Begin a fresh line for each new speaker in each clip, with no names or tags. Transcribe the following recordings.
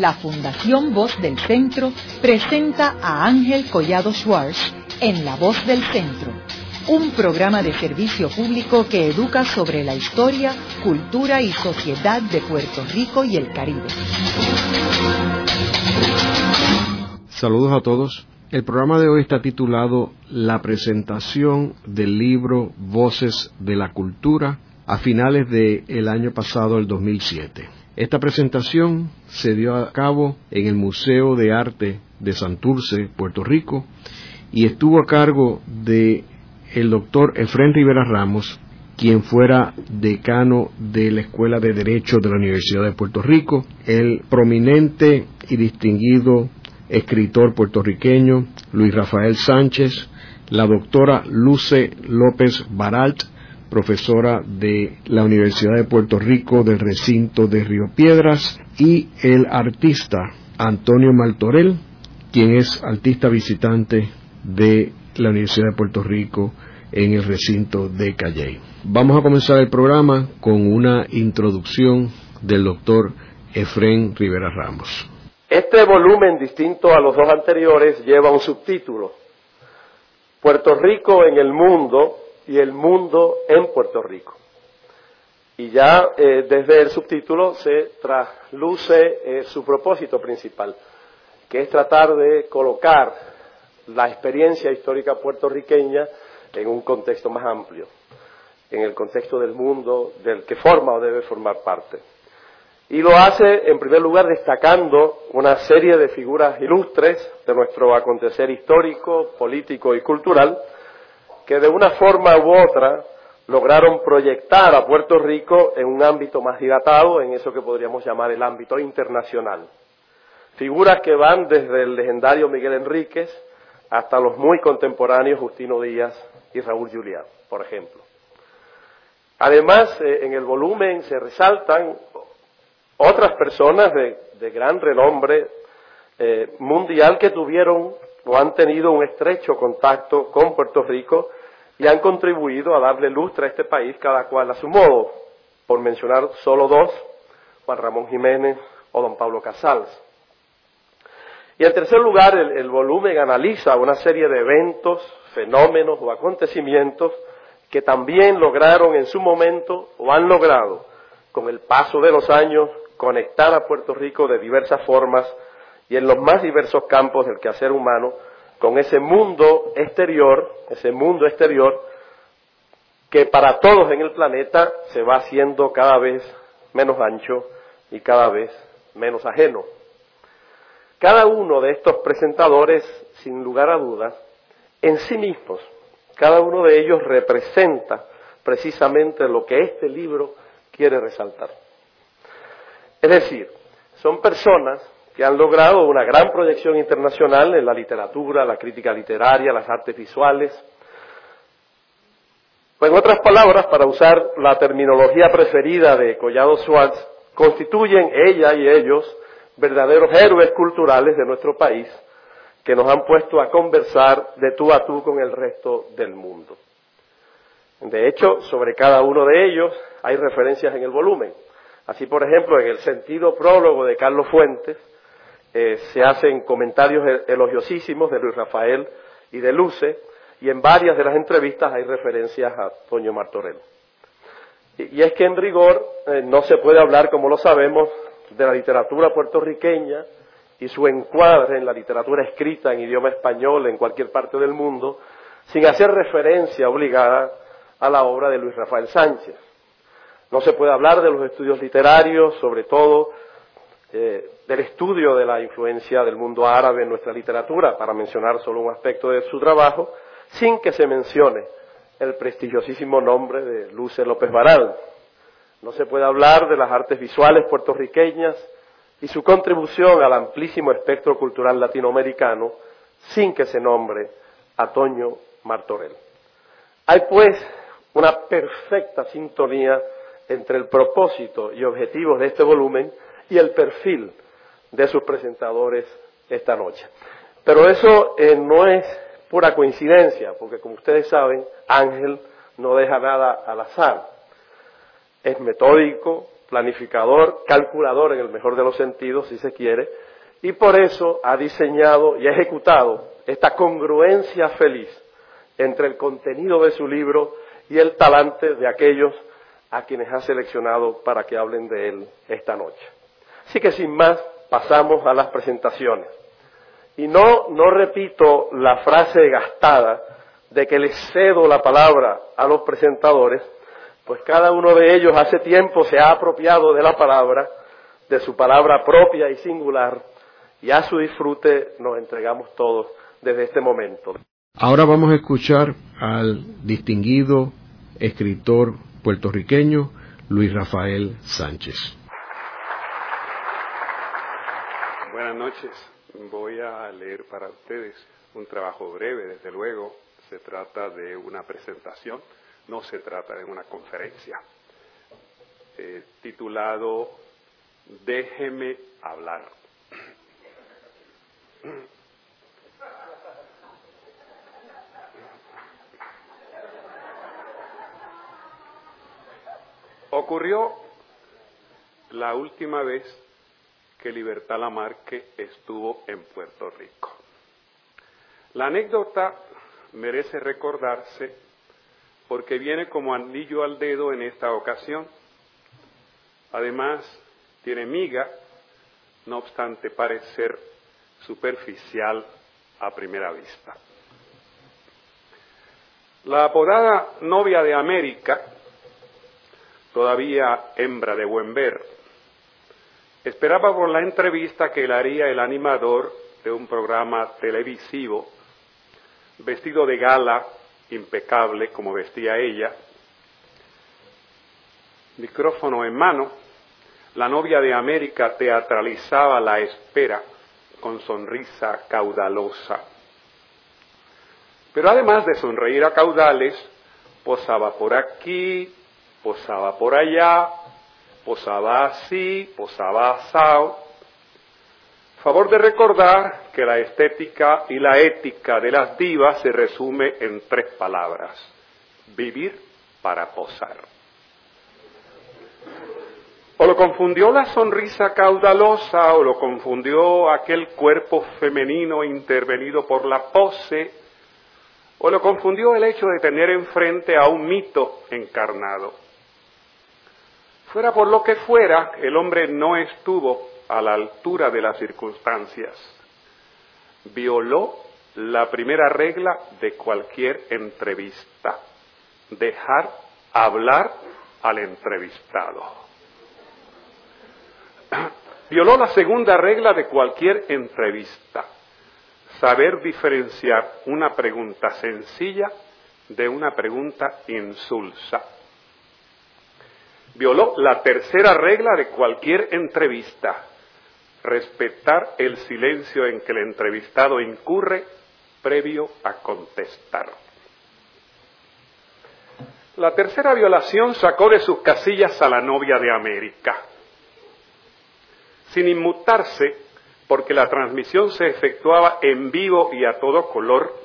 la Fundación Voz del Centro presenta a Ángel Collado Schwartz en La Voz del Centro, un programa de servicio público que educa sobre la historia, cultura y sociedad de Puerto Rico y el Caribe.
Saludos a todos. El programa de hoy está titulado La presentación del libro Voces de la Cultura a finales del año pasado, el 2007. Esta presentación se dio a cabo en el Museo de Arte de Santurce, Puerto Rico, y estuvo a cargo de el doctor Efren Rivera Ramos, quien fuera decano de la Escuela de Derecho de la Universidad de Puerto Rico, el prominente y distinguido escritor puertorriqueño Luis Rafael Sánchez, la doctora Luce López Baralt, profesora de la Universidad de Puerto Rico del recinto de Río Piedras, y el artista Antonio Maltorel, quien es artista visitante de la Universidad de Puerto Rico en el recinto de Calley. Vamos a comenzar el programa con una introducción del doctor Efren Rivera Ramos.
Este volumen, distinto a los dos anteriores, lleva un subtítulo. Puerto Rico en el mundo y el mundo en Puerto Rico. Y ya eh, desde el subtítulo se trasluce eh, su propósito principal, que es tratar de colocar la experiencia histórica puertorriqueña en un contexto más amplio, en el contexto del mundo del que forma o debe formar parte. Y lo hace, en primer lugar, destacando una serie de figuras ilustres de nuestro acontecer histórico, político y cultural, que de una forma u otra lograron proyectar a Puerto Rico en un ámbito más dilatado, en eso que podríamos llamar el ámbito internacional. Figuras que van desde el legendario Miguel Enríquez hasta los muy contemporáneos Justino Díaz y Raúl Julián, por ejemplo. Además, eh, en el volumen se resaltan otras personas de, gran renombre eh, mundial que tuvieron o han tenido un estrecho contacto con Puerto Rico y han contribuido a darle lustre a este país cada cual a su modo, por mencionar solo dos, Juan Ramón Jiménez o don Pablo Casals. Y en tercer lugar, el volumen analiza una serie de eventos, fenómenos o acontecimientos que también lograron en su momento o han logrado con el paso de los años conectar a Puerto Rico de diversas formas y en los más diversos campos del quehacer humano con ese mundo exterior, ese mundo exterior que para todos en el planeta se va haciendo cada vez menos ancho y cada vez menos ajeno. Cada uno de estos presentadores, sin lugar a dudas, en sí mismos, cada uno de ellos representa precisamente lo que este libro quiere resaltar. Es decir, son personas que han logrado una gran proyección internacional en la literatura, la crítica literaria, las artes visuales. Pues en otras palabras, para usar la terminología preferida de Collado Schwartz, constituyen ella y ellos verdaderos héroes culturales de nuestro país que nos han puesto a conversar de tú a tú con el resto del mundo. De hecho, sobre cada uno de ellos hay referencias en el volumen. Así, por ejemplo, en el sentido prólogo de Carlos Fuentes eh, se hacen comentarios e-, elogiosísimos de Luis Rafael y de Luce, y en varias de las entrevistas hay referencias a Toño Martorell. Y, es que en rigor eh, no se puede hablar, como lo sabemos, de la literatura puertorriqueña y su encuadre en la literatura escrita en idioma español en cualquier parte del mundo, sin hacer referencia obligada a la obra de Luis Rafael Sánchez. No se puede hablar de los estudios literarios, sobre todo eh, del estudio de la influencia del mundo árabe en nuestra literatura, para mencionar solo un aspecto de su trabajo, sin que se mencione el prestigiosísimo nombre de Luce López Baral. No se puede hablar de las artes visuales puertorriqueñas y su contribución al amplísimo espectro cultural latinoamericano sin que se nombre a Toño Martorell. Hay pues una perfecta sintonía entre el propósito y objetivos de este volumen y el perfil de sus presentadores esta noche. Pero eso eh, no es pura coincidencia, porque como ustedes saben, Ángel no deja nada al azar. Es metódico, planificador, calculador en el mejor de los sentidos, si se quiere, y por eso ha diseñado y ha ejecutado esta congruencia feliz entre el contenido de su libro y el talante de aquellos a quienes ha seleccionado para que hablen de él esta noche. Así que sin más, pasamos a las presentaciones. Y no, no repito la frase gastada de que les cedo la palabra a los presentadores, pues cada uno de ellos hace tiempo se ha apropiado de la palabra, de su palabra propia y singular, y a su disfrute nos entregamos todos desde este momento.
Ahora vamos a escuchar al distinguido escritor puertorriqueño Luis Rafael Sánchez.
Buenas noches. Voy a leer para ustedes un trabajo breve, desde luego. Se trata de una presentación, no se trata de una conferencia. Eh, titulado Déjeme hablar. Ocurrió la última vez que Libertad Lamarque estuvo en Puerto Rico. La anécdota merece recordarse porque viene como anillo al dedo en esta ocasión. Además, tiene miga, no obstante parecer superficial a primera vista. La apodada novia de América, todavía hembra de buen ver, esperaba por la entrevista que le haría el animador de un programa televisivo, vestido de gala, impecable como vestía ella, micrófono en mano, la novia de América teatralizaba la espera con sonrisa caudalosa. Pero además de sonreír a caudales, posaba por aquí, posaba por allá, posaba así, posaba asado. Favor de recordar que la estética y la ética de las divas se resume en tres palabras. Vivir para posar. O lo confundió la sonrisa caudalosa, o lo confundió aquel cuerpo femenino intervenido por la pose, o lo confundió el hecho de tener enfrente a un mito encarnado. Fuera por lo que fuera, el hombre no estuvo a la altura de las circunstancias. Violó la primera regla de cualquier entrevista, dejar hablar al entrevistado. Violó la segunda regla de cualquier entrevista, saber diferenciar una pregunta sencilla de una pregunta insulsa violó la tercera regla de cualquier entrevista, respetar el silencio en que el entrevistado incurre previo a contestar. La tercera violación sacó de sus casillas a la novia de América. Sin inmutarse, porque la transmisión se efectuaba en vivo y a todo color,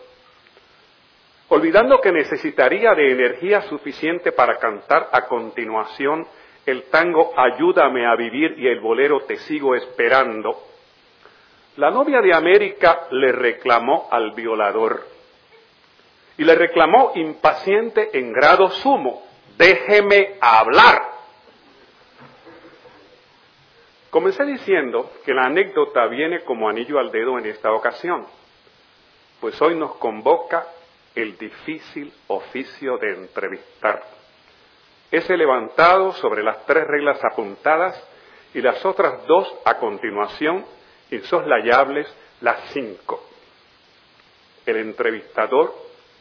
olvidando que necesitaría de energía suficiente para cantar a continuación el tango Ayúdame a vivir y el bolero Te sigo esperando, la novia de América le reclamó al violador y le reclamó impaciente en grado sumo, déjeme hablar. Comencé diciendo que la anécdota viene como anillo al dedo en esta ocasión, pues hoy nos convoca el difícil oficio de entrevistar. Ese levantado sobre las tres reglas apuntadas y las otras dos a continuación, insoslayables, las cinco. El entrevistador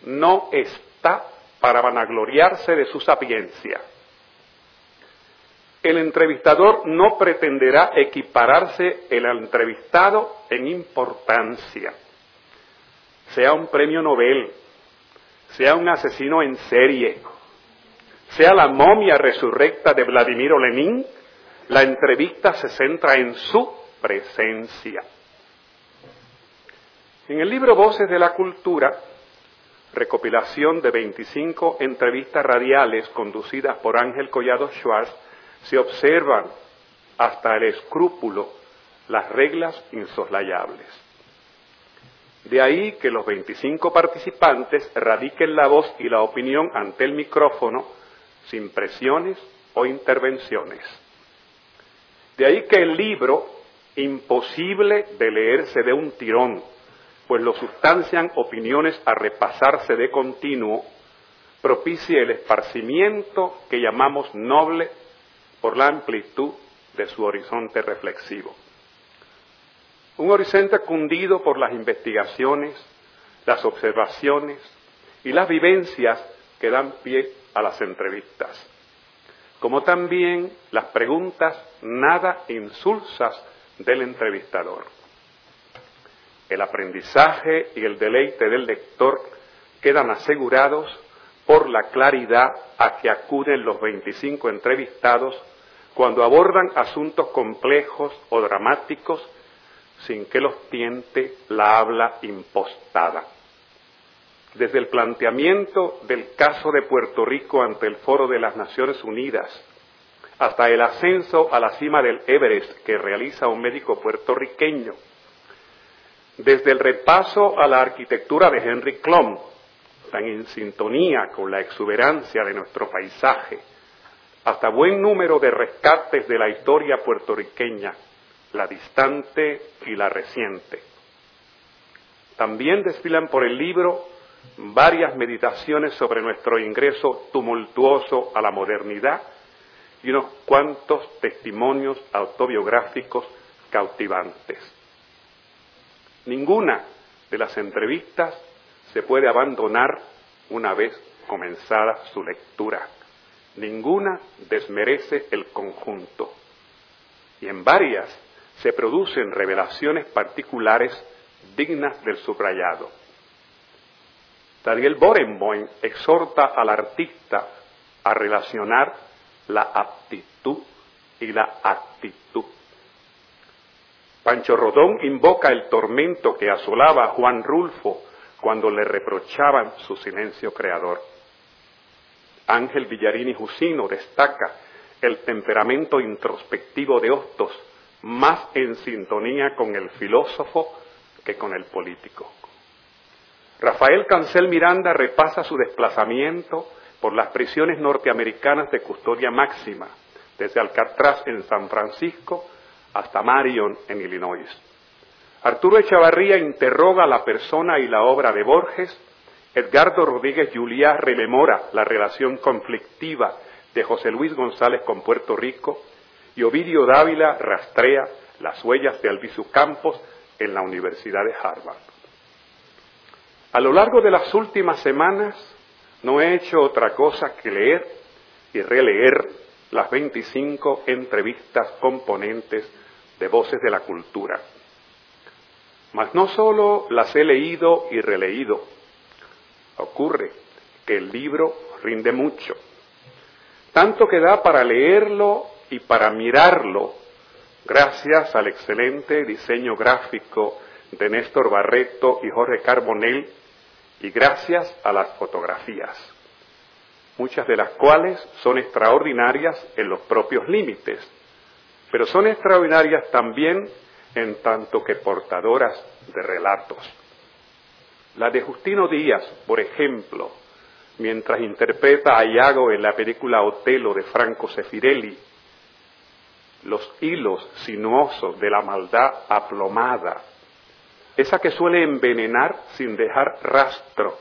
no está para vanagloriarse de su sapiencia. El entrevistador no pretenderá equipararse el entrevistado en importancia. Sea un premio Nobel, sea un asesino en serie, sea la momia resurrecta de Vladimiro Lenin, la entrevista se centra en su presencia. En el libro Voces de la Cultura, recopilación de 25 entrevistas radiales conducidas por Ángel Collado Schwartz, se observan hasta el escrúpulo las reglas insoslayables. De ahí que los 25 participantes radiquen la voz y la opinión ante el micrófono sin presiones o intervenciones. De ahí que el libro, imposible de leerse de un tirón, pues lo sustancian opiniones a repasarse de continuo, propicie el esparcimiento que llamamos noble por la amplitud de su horizonte reflexivo. Un horizonte cundido por las investigaciones, las observaciones y las vivencias que dan pie a las entrevistas, como también las preguntas nada insulsas del entrevistador. El aprendizaje y el deleite del lector quedan asegurados por la claridad a que acuden los 25 entrevistados cuando abordan asuntos complejos o dramáticos sin que los tiente la habla impostada. Desde el planteamiento del caso de Puerto Rico ante el Foro de las Naciones Unidas, hasta el ascenso a la cima del Everest que realiza un médico puertorriqueño, desde el repaso a la arquitectura de Henry Klum, tan en sintonía con la exuberancia de nuestro paisaje, hasta buen número de rescates de la historia puertorriqueña, la distante y la reciente. También desfilan por el libro varias meditaciones sobre nuestro ingreso tumultuoso a la modernidad y unos cuantos testimonios autobiográficos cautivantes. Ninguna de las entrevistas se puede abandonar una vez comenzada su lectura. Ninguna desmerece el conjunto. Y en varias se producen revelaciones particulares dignas del subrayado. Daniel Borenboim exhorta al artista a relacionar la aptitud y la actitud. Pancho Rodón invoca el tormento que asolaba a Juan Rulfo cuando le reprochaban su silencio creador. Ángel Villarini Jusino destaca el temperamento introspectivo de Hostos, más en sintonía con el filósofo que con el político. Rafael Cancel Miranda repasa su desplazamiento por las prisiones norteamericanas de custodia máxima, desde Alcatraz en San Francisco hasta Marion en Illinois. Arturo Echavarría interroga la persona y la obra de Borges, Edgardo Rodríguez Juliá rememora la relación conflictiva de José Luis González con Puerto Rico y Ovidio Dávila rastrea las huellas de Albizu Campos en la Universidad de Harvard. A lo largo de las últimas semanas no he hecho otra cosa que leer y releer las 25 entrevistas componentes de Voces de la Cultura mas no solo las he leído y releído, ocurre que el libro rinde mucho, tanto que da para leerlo y para mirarlo, gracias al excelente diseño gráfico de Néstor Barreto y Jorge Carbonell, y gracias a las fotografías, muchas de las cuales son extraordinarias en los propios límites, pero son extraordinarias también en tanto que portadoras de relatos. La de Justino Díaz, por ejemplo, mientras interpreta a Iago en la película Otelo de Franco Sefirelli, los hilos sinuosos de la maldad aplomada, esa que suele envenenar sin dejar rastro,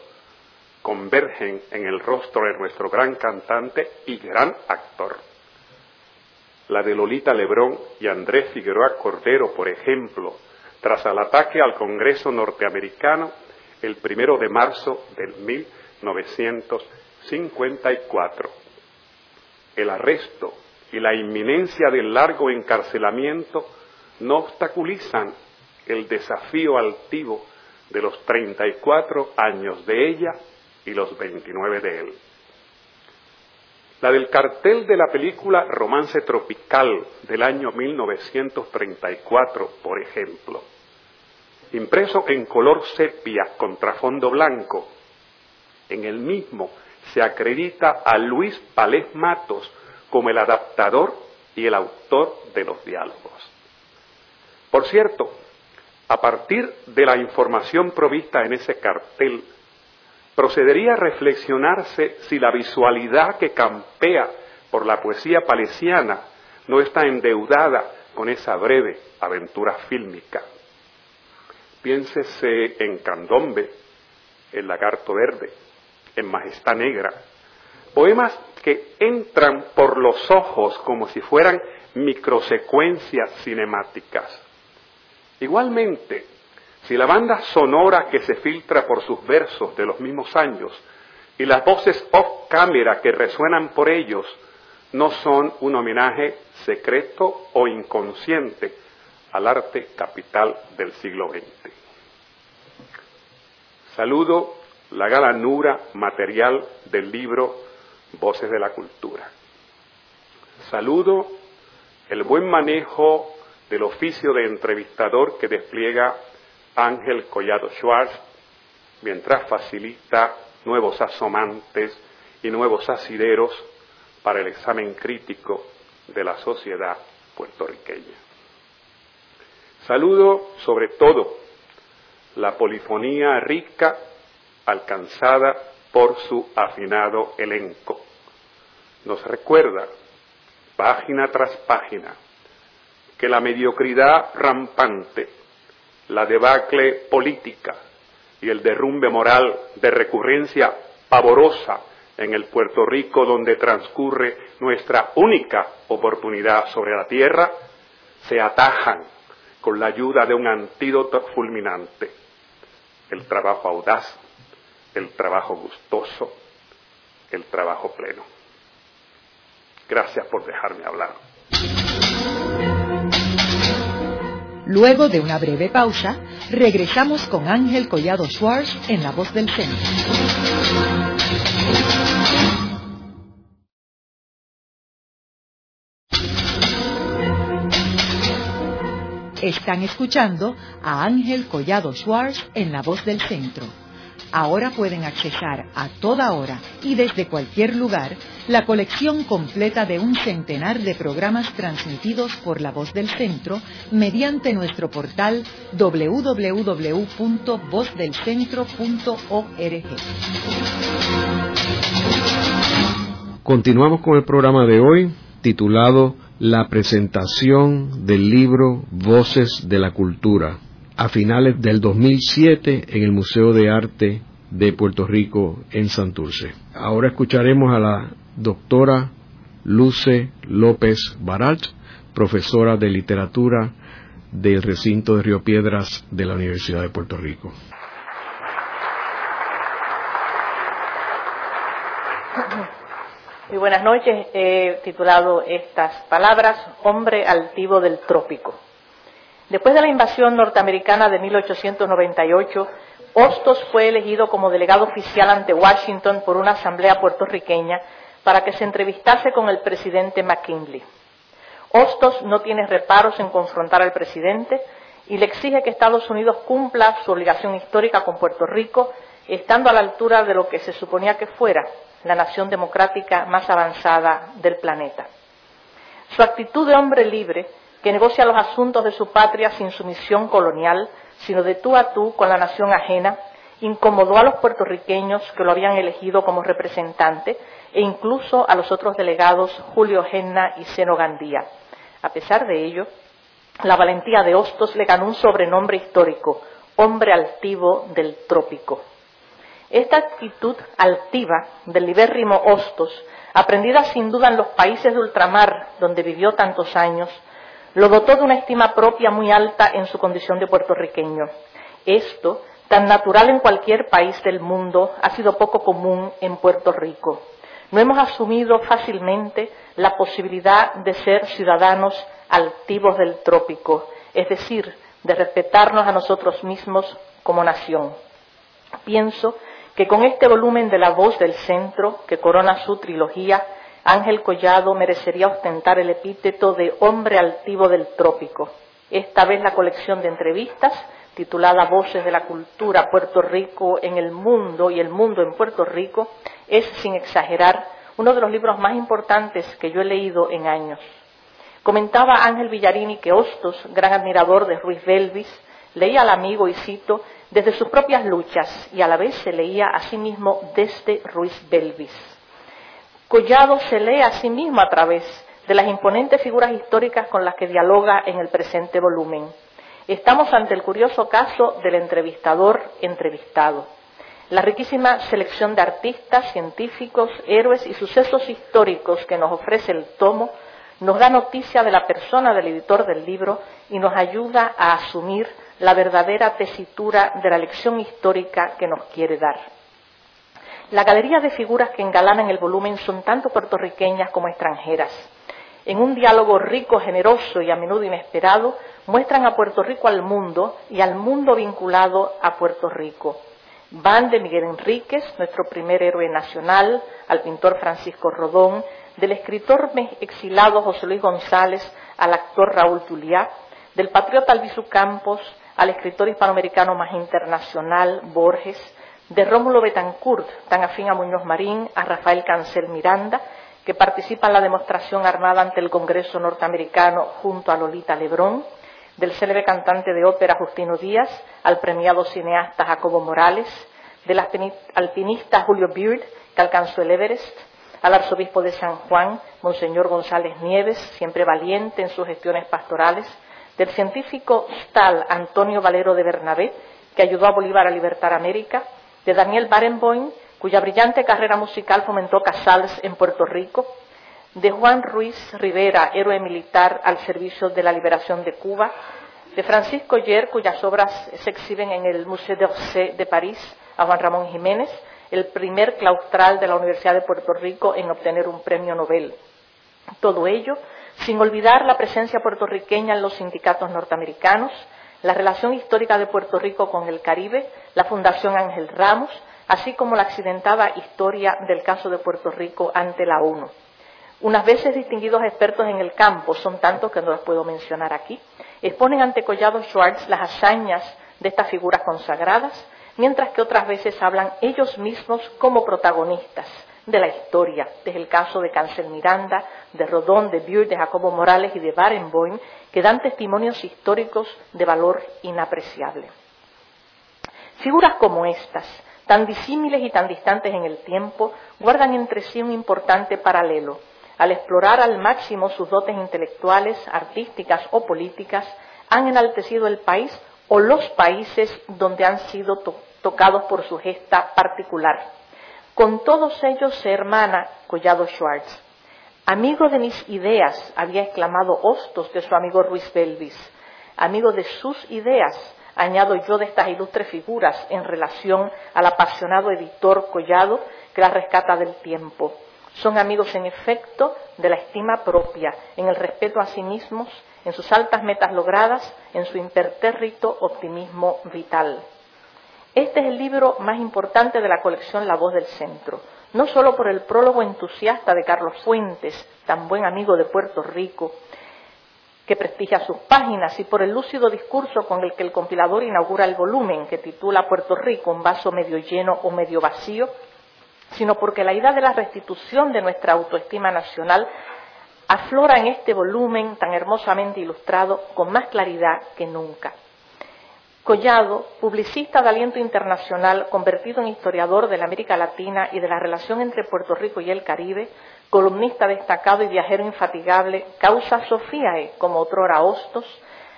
convergen en el rostro de nuestro gran cantante y gran actor la de Lolita Lebrón y Andrés Figueroa Cordero, por ejemplo, tras el ataque al Congreso norteamericano el primero de marzo del 1954. El arresto y la inminencia del largo encarcelamiento no obstaculizan el desafío altivo de los 34 años de ella y los 29 de él. La del cartel de la película Romance Tropical del año 1934, por ejemplo. Impreso en color sepia contra fondo blanco. En el mismo se acredita a Luis Palés Matos como el adaptador y el autor de los diálogos. Por cierto, a partir de la información provista en ese cartel, procedería a reflexionarse si la visualidad que campea por la poesía palesiana no está endeudada con esa breve aventura fílmica. Piénsese en Candombe, El lagarto verde, en Majestad Negra, poemas que entran por los ojos como si fueran microsecuencias cinemáticas. Igualmente, si la banda sonora que se filtra por sus versos de los mismos años y las voces off cámara que resuenan por ellos no son un homenaje secreto o inconsciente al arte capital del siglo XX. Saludo la galanura material del libro Voces de la Cultura. Saludo el buen manejo del oficio de entrevistador que despliega Ángel Collado Schwartz mientras facilita nuevos asomantes y nuevos asideros para el examen crítico de la sociedad puertorriqueña. Saludo sobre todo la polifonía rica alcanzada por su afinado elenco. Nos recuerda, página tras página, que la mediocridad rampante, la debacle política y el derrumbe moral de recurrencia pavorosa en el Puerto Rico donde transcurre nuestra única oportunidad sobre la tierra, se atajan con la ayuda de un antídoto fulminante, el trabajo audaz, el trabajo gustoso, el trabajo pleno. Gracias por dejarme hablar.
Luego de una breve pausa, regresamos con Ángel Collado Schwartz en La Voz del Centro. Están escuchando a Ángel Collado Schwartz en La Voz del Centro. Ahora pueden accesar a toda hora y desde cualquier lugar la colección completa de un centenar de programas transmitidos por La Voz del Centro mediante nuestro portal www.vozdelcentro.org.
Continuamos con el programa de hoy titulado La presentación del libro Voces de la Cultura a finales del 2007 en el Museo de Arte de Puerto Rico en Santurce. Ahora escucharemos a la doctora Luce López Baralt, profesora de literatura del recinto de Río Piedras de la Universidad de Puerto Rico.
Muy buenas noches. He titulado estas palabras Hombre altivo del trópico. Después de la invasión norteamericana de 1898, Hostos fue elegido como delegado oficial ante Washington por una asamblea puertorriqueña para que se entrevistase con el presidente McKinley. Hostos no tiene reparos en confrontar al presidente y le exige que Estados Unidos cumpla su obligación histórica con Puerto Rico, estando a la altura de lo que se suponía que fuera la nación democrática más avanzada del planeta. Su actitud de hombre libre, que negocia los asuntos de su patria sin sumisión colonial, sino de tú a tú con la nación ajena, incomodó a los puertorriqueños que lo habían elegido como representante e incluso a los otros delegados Julio Genna y Seno Gandía. A pesar de ello, la valentía de Hostos le ganó un sobrenombre histórico, hombre altivo del trópico. Esta actitud altiva del libérrimo Hostos, aprendida sin duda en los países de ultramar donde vivió tantos años, lo dotó de una estima propia muy alta en su condición de puertorriqueño. Esto, tan natural en cualquier país del mundo, ha sido poco común en Puerto Rico. No hemos asumido fácilmente la posibilidad de ser ciudadanos altivos del trópico, es decir, de respetarnos a nosotros mismos como nación. Pienso que con este volumen de La Voz del Centro, que corona su trilogía, Ángel Collado merecería ostentar el epíteto de hombre altivo del trópico. Esta vez la colección de entrevistas, titulada Voces de la Cultura Puerto Rico en el Mundo y el Mundo en Puerto Rico, es, sin exagerar, uno de los libros más importantes que yo he leído en años. Comentaba Ángel Villarini que Hostos, gran admirador de Ruiz Belvis, leía al amigo, y cito, desde sus propias luchas y a la vez se leía a sí mismo desde Ruiz Belvis. Collado se lee a sí mismo a través de las imponentes figuras históricas con las que dialoga en el presente volumen. Estamos ante el curioso caso del entrevistador entrevistado. La riquísima selección de artistas, científicos, héroes y sucesos históricos que nos ofrece el tomo nos da noticia de la persona del editor del libro y nos ayuda a asumir la verdadera tesitura de la lección histórica que nos quiere dar. La galería de figuras que engalanan el volumen son tanto puertorriqueñas como extranjeras. En un diálogo rico, generoso y a menudo inesperado, muestran a Puerto Rico al mundo y al mundo vinculado a Puerto Rico. Van de Miguel Enríquez, nuestro primer héroe nacional, al pintor Francisco Rodón, del escritor exilado José Luis González al actor Raúl Juliá, del patriota Albizu Campos al escritor hispanoamericano más internacional Borges, de Rómulo Betancourt, tan afín a Muñoz Marín, a Rafael Cancel Miranda, que participa en la demostración armada ante el Congreso norteamericano junto a Lolita Lebrón, del célebre cantante de ópera Justino Díaz, al premiado cineasta Jacobo Morales, del alpinista Julio Beard, que alcanzó el Everest, al arzobispo de San Juan, Monseñor González Nieves, siempre valiente en sus gestiones pastorales, del científico Stahl Antonio Valero de Bernabé, que ayudó a Bolívar a libertar América, de Daniel Barenboim, cuya brillante carrera musical fomentó Casals en Puerto Rico, de Juan Ruiz Rivera, héroe militar al servicio de la liberación de Cuba, de Francisco Yer, cuyas obras se exhiben en el Musée d'Orsay de París, a Juan Ramón Jiménez, el primer claustral de la Universidad de Puerto Rico en obtener un premio Nobel. Todo ello sin olvidar la presencia puertorriqueña en los sindicatos norteamericanos, la relación histórica de Puerto Rico con el Caribe, la Fundación Ángel Ramos, así como la accidentada historia del caso de Puerto Rico ante la ONU. Unas veces distinguidos expertos en el campo, son tantos que no los puedo mencionar aquí, exponen ante Collado Schwartz las hazañas de estas figuras consagradas, mientras que otras veces hablan ellos mismos como protagonistas de la historia, desde el caso de Cancel Miranda, de Rodón, de Beard, de Jacobo Morales y de Barenboim, que dan testimonios históricos de valor inapreciable. Figuras como estas, tan disímiles y tan distantes en el tiempo, guardan entre sí un importante paralelo. Al explorar al máximo sus dotes intelectuales, artísticas o políticas, han enaltecido el país o los países donde han sido tocados por su gesta particular. Con todos ellos se hermana Collado Schwartz. Amigo de mis ideas, había exclamado Hostos de su amigo Ruiz Belvis. Amigo de sus ideas, añado yo de estas ilustres figuras en relación al apasionado editor Collado que las rescata del tiempo. Son amigos en efecto de la estima propia, en el respeto a sí mismos, en sus altas metas logradas, en su impertérrito optimismo vital. Este es el libro más importante de la colección La Voz del Centro, no solo por el prólogo entusiasta de Carlos Fuentes, tan buen amigo de Puerto Rico, que prestigia sus páginas, y por el lúcido discurso con el que el compilador inaugura el volumen, que titula Puerto Rico, un vaso medio lleno o medio vacío, sino porque la idea de la restitución de nuestra autoestima nacional aflora en este volumen tan hermosamente ilustrado con más claridad que nunca. Collado, publicista de aliento internacional, convertido en historiador de la América Latina y de la relación entre Puerto Rico y el Caribe, columnista destacado y viajero infatigable, causa Sofiae, como otrora Hostos,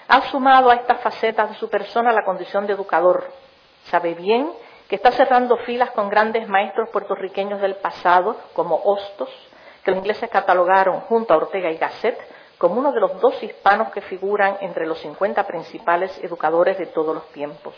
ha sumado a estas facetas de su persona la condición de educador. Sabe bien que está cerrando filas con grandes maestros puertorriqueños del pasado, como Hostos, que los ingleses catalogaron junto a Ortega y Gasset como uno de los dos hispanos que figuran entre los 50 principales educadores de todos los tiempos.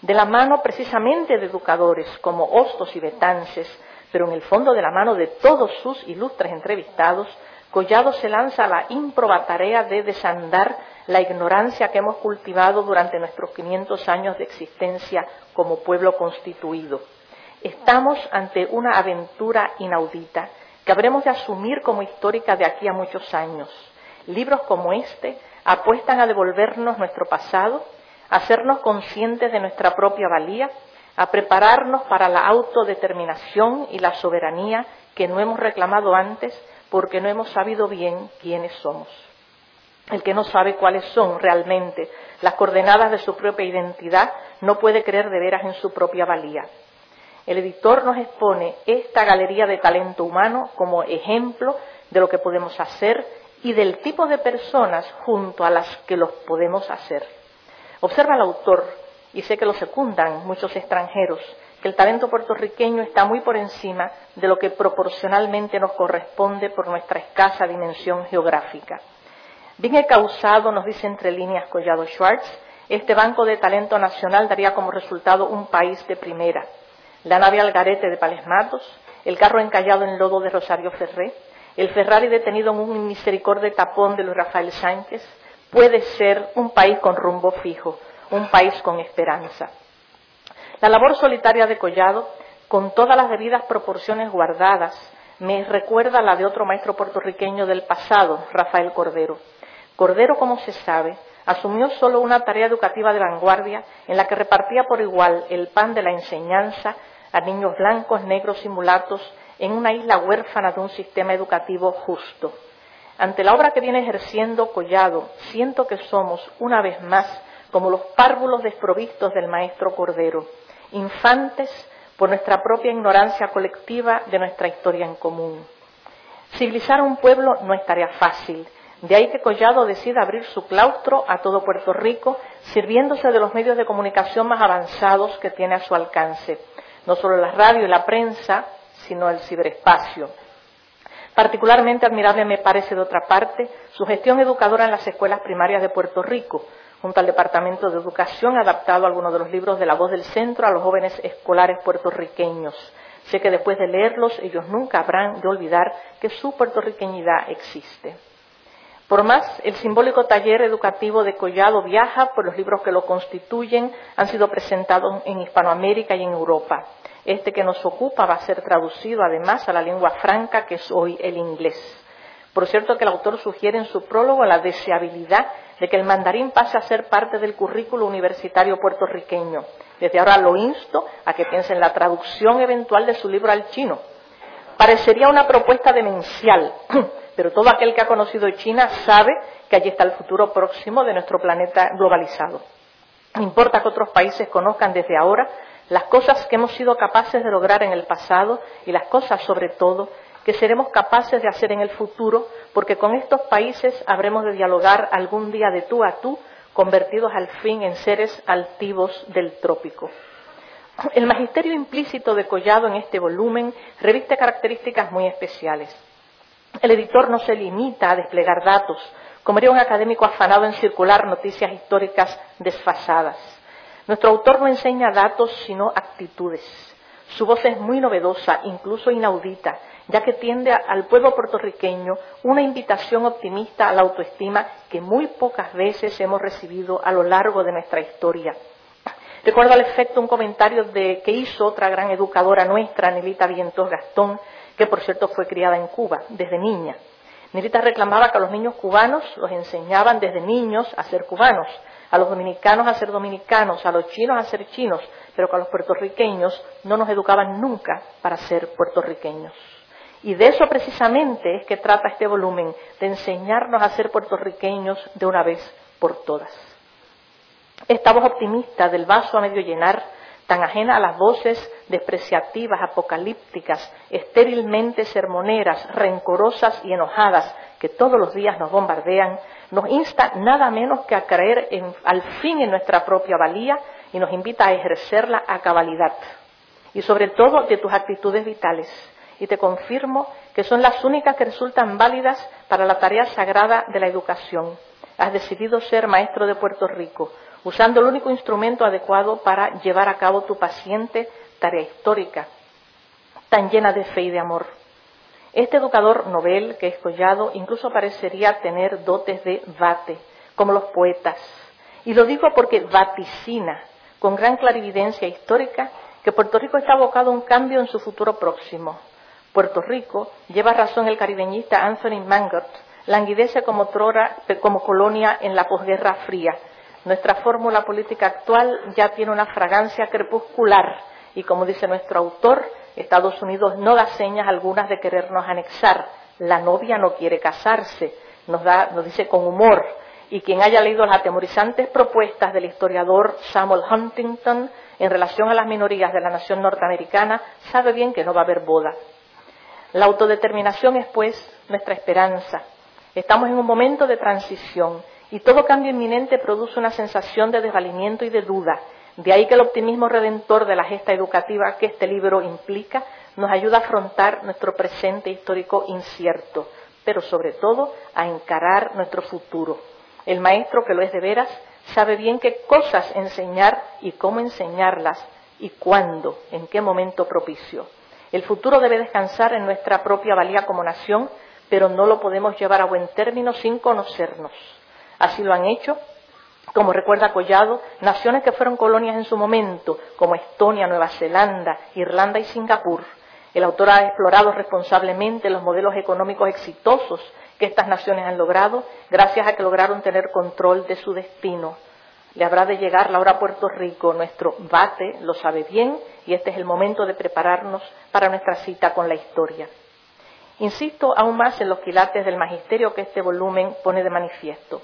De la mano precisamente de educadores como Hostos y Betances, pero en el fondo de la mano de todos sus ilustres entrevistados, Collado se lanza a la improba tarea de desandar la ignorancia que hemos cultivado durante nuestros 500 años de existencia como pueblo constituido. Estamos ante una aventura inaudita que habremos de asumir como histórica de aquí a muchos años. Libros como este apuestan a devolvernos nuestro pasado, a hacernos conscientes de nuestra propia valía, a prepararnos para la autodeterminación y la soberanía que no hemos reclamado antes porque no hemos sabido bien quiénes somos. El que no sabe cuáles son realmente las coordenadas de su propia identidad no puede creer de veras en su propia valía. El editor nos expone esta galería de talento humano como ejemplo de lo que podemos hacer y del tipo de personas junto a las que los podemos hacer. Observa el autor, y sé que lo secundan muchos extranjeros, que el talento puertorriqueño está muy por encima de lo que proporcionalmente nos corresponde por nuestra escasa dimensión geográfica. Bien causado, nos dice entre líneas Collado Schwartz, este banco de talento nacional daría como resultado un país de primera. La nave Algarete de Palesmatos, el carro encallado en lodo de Rosario Ferré, el Ferrari detenido en un misericorde tapón de Luis Rafael Sánchez, puede ser un país con rumbo fijo, un país con esperanza. La labor solitaria de Collado, con todas las debidas proporciones guardadas, me recuerda a la de otro maestro puertorriqueño del pasado, Rafael Cordero. Cordero, como se sabe, asumió solo una tarea educativa de vanguardia en la que repartía por igual el pan de la enseñanza a niños blancos, negros y mulatos en una isla huérfana de un sistema educativo justo. Ante la obra que viene ejerciendo Collado, siento que somos, una vez más, como los párvulos desprovistos del maestro Cordero, infantes por nuestra propia ignorancia colectiva de nuestra historia en común. Civilizar a un pueblo no es tarea fácil, de ahí que Collado decida abrir su claustro a todo Puerto Rico, sirviéndose de los medios de comunicación más avanzados que tiene a su alcance, no solo la radio y la prensa, sino el ciberespacio. Particularmente admirable me parece, de otra parte, su gestión educadora en las escuelas primarias de Puerto Rico, junto al Departamento de Educación, adaptado algunos de los libros de la voz del centro a los jóvenes escolares puertorriqueños. Sé que después de leerlos ellos nunca habrán de olvidar que su puertorriqueñidad existe. Por más, el simbólico taller educativo de Collado viaja por los libros que lo constituyen, han sido presentados en Hispanoamérica y en Europa. Este que nos ocupa va a ser traducido además a la lengua franca que es hoy el inglés. Por cierto que el autor sugiere en su prólogo la deseabilidad de que el mandarín pase a ser parte del currículo universitario puertorriqueño. Desde ahora lo insto a que piense en la traducción eventual de su libro al chino. Parecería una propuesta demencial, pero todo aquel que ha conocido China sabe que allí está el futuro próximo de nuestro planeta globalizado. No importa que otros países conozcan desde ahora las cosas que hemos sido capaces de lograr en el pasado y las cosas, sobre todo, que seremos capaces de hacer en el futuro, porque con estos países habremos de dialogar algún día de tú a tú, convertidos al fin en seres altivos del trópico. El magisterio implícito de Collado en este volumen reviste características muy especiales. El editor no se limita a desplegar datos, como haría un académico afanado en circular noticias históricas desfasadas. Nuestro autor no enseña datos, sino actitudes. Su voz es muy novedosa, incluso inaudita, ya que tiende al pueblo puertorriqueño una invitación optimista a la autoestima que muy pocas veces hemos recibido a lo largo de nuestra historia. Recuerdo al efecto un comentario de, que hizo otra gran educadora nuestra, Nelita Vientos Gastón, que por cierto fue criada en Cuba desde niña. Nerita reclamaba que a los niños cubanos los enseñaban desde niños a ser cubanos, a los dominicanos a ser dominicanos, a los chinos a ser chinos, pero que a los puertorriqueños no nos educaban nunca para ser puertorriqueños. Y de eso precisamente es que trata este volumen, de enseñarnos a ser puertorriqueños de una vez por todas. Esta voz optimista del vaso a medio llenar tan ajena a las voces despreciativas, apocalípticas, estérilmente sermoneras, rencorosas y enojadas que todos los días nos bombardean, nos insta nada menos que a creer al fin en nuestra propia valía y nos invita a ejercerla a cabalidad. Y sobre todo de tus actitudes vitales. Y te confirmo que son las únicas que resultan válidas para la tarea sagrada de la educación. Has decidido ser maestro de Puerto Rico, usando el único instrumento adecuado para llevar a cabo tu paciente tarea histórica, tan llena de fe y de amor. Este educador novel que es Collado incluso parecería tener dotes de vate, como los poetas. Y lo digo porque vaticina con gran clarividencia histórica que Puerto Rico está abocado a un cambio en su futuro próximo. Puerto Rico, lleva razón el caribeñista Anthony Mangott, languidece como, como colonia en la posguerra fría, nuestra fórmula política actual ya tiene una fragancia crepuscular y, como dice nuestro autor, Estados Unidos no da señas algunas de querernos anexar. La novia no quiere casarse. nos, da, nos dice con humor, y quien haya leído las atemorizantes propuestas del historiador Samuel Huntington en relación a las minorías de la nación norteamericana sabe bien que no va a haber boda. La autodeterminación es, pues, nuestra esperanza. Estamos en un momento de transición y todo cambio inminente produce una sensación de desvalimiento y de duda. De ahí que el optimismo redentor de la gesta educativa que este libro implica nos ayuda a afrontar nuestro presente histórico incierto, pero sobre todo a encarar nuestro futuro. El maestro, que lo es de veras, sabe bien qué cosas enseñar y cómo enseñarlas y cuándo, en qué momento propicio. El futuro debe descansar en nuestra propia valía como nación, pero no lo podemos llevar a buen término sin conocernos. Así lo han hecho, como recuerda Collado, naciones que fueron colonias en su momento, como Estonia, Nueva Zelanda, Irlanda y Singapur. El autor ha explorado responsablemente los modelos económicos exitosos que estas naciones han logrado gracias a que lograron tener control de su destino. Le habrá de llegar la hora a Puerto Rico, nuestro bate lo sabe bien y este es el momento de prepararnos para nuestra cita con la historia. Insisto aún más en los quilates del magisterio que este volumen pone de manifiesto.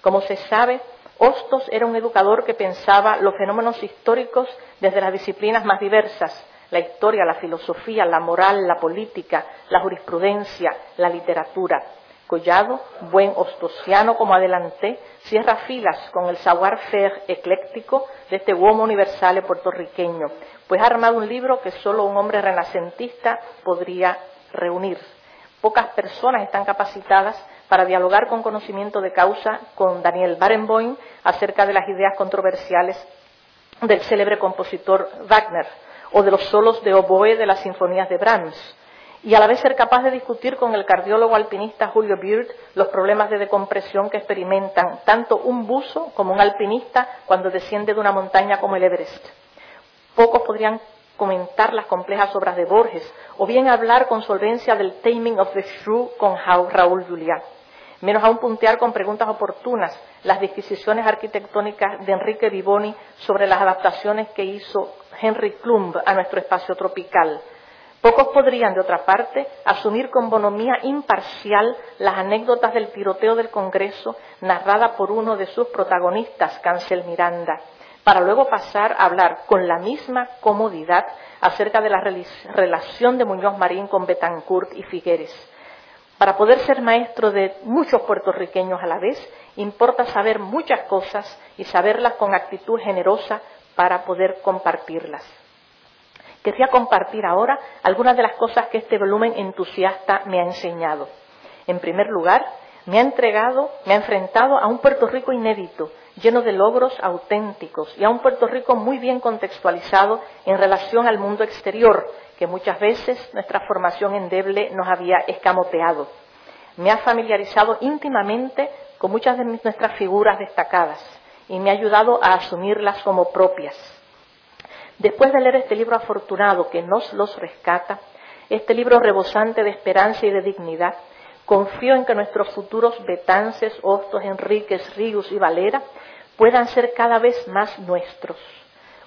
Como se sabe, Hostos era un educador que pensaba los fenómenos históricos desde las disciplinas más diversas, la historia, la filosofía, la moral, la política, la jurisprudencia, la literatura. Collado, buen ostosiano como adelanté, cierra filas con el savoir-faire ecléctico de este uomo universal puertorriqueño, pues ha armado un libro que solo un hombre renacentista podría reunir. Pocas personas están capacitadas para dialogar con conocimiento de causa con Daniel Barenboim acerca de las ideas controversiales del célebre compositor Wagner o de los solos de oboe de las sinfonías de Brahms, y a la vez ser capaz de discutir con el cardiólogo alpinista Julio Beard los problemas de decompresión que experimentan tanto un buzo como un alpinista cuando desciende de una montaña como el Everest. Pocos podrían comentar las complejas obras de Borges o bien hablar con solvencia del Taming of the Shrew con Raúl Juliá menos aún puntear con preguntas oportunas las disquisiciones arquitectónicas de Enrique Vivoni sobre las adaptaciones que hizo Henry Klumb a nuestro espacio tropical. Pocos podrían, de otra parte, asumir con bonomía imparcial las anécdotas del tiroteo del Congreso narrada por uno de sus protagonistas, Cancel Miranda, para luego pasar a hablar con la misma comodidad acerca de la relación de Muñoz Marín con Betancourt y Figueres para poder ser maestro de muchos puertorriqueños a la vez, importa saber muchas cosas y saberlas con actitud generosa para poder compartirlas. Quería compartir ahora algunas de las cosas que este volumen entusiasta me ha enseñado. En primer lugar, me ha entregado, me ha enfrentado a un Puerto Rico inédito, lleno de logros auténticos y a un Puerto Rico muy bien contextualizado en relación al mundo exterior, que muchas veces nuestra formación endeble nos había escamoteado. Me ha familiarizado íntimamente con muchas de nuestras figuras destacadas y me ha ayudado a asumirlas como propias. Después de leer este libro afortunado que nos los rescata, este libro rebosante de esperanza y de dignidad, confío en que nuestros futuros Betances, Hostos, Enríquez, Ríos y Valera puedan ser cada vez más nuestros.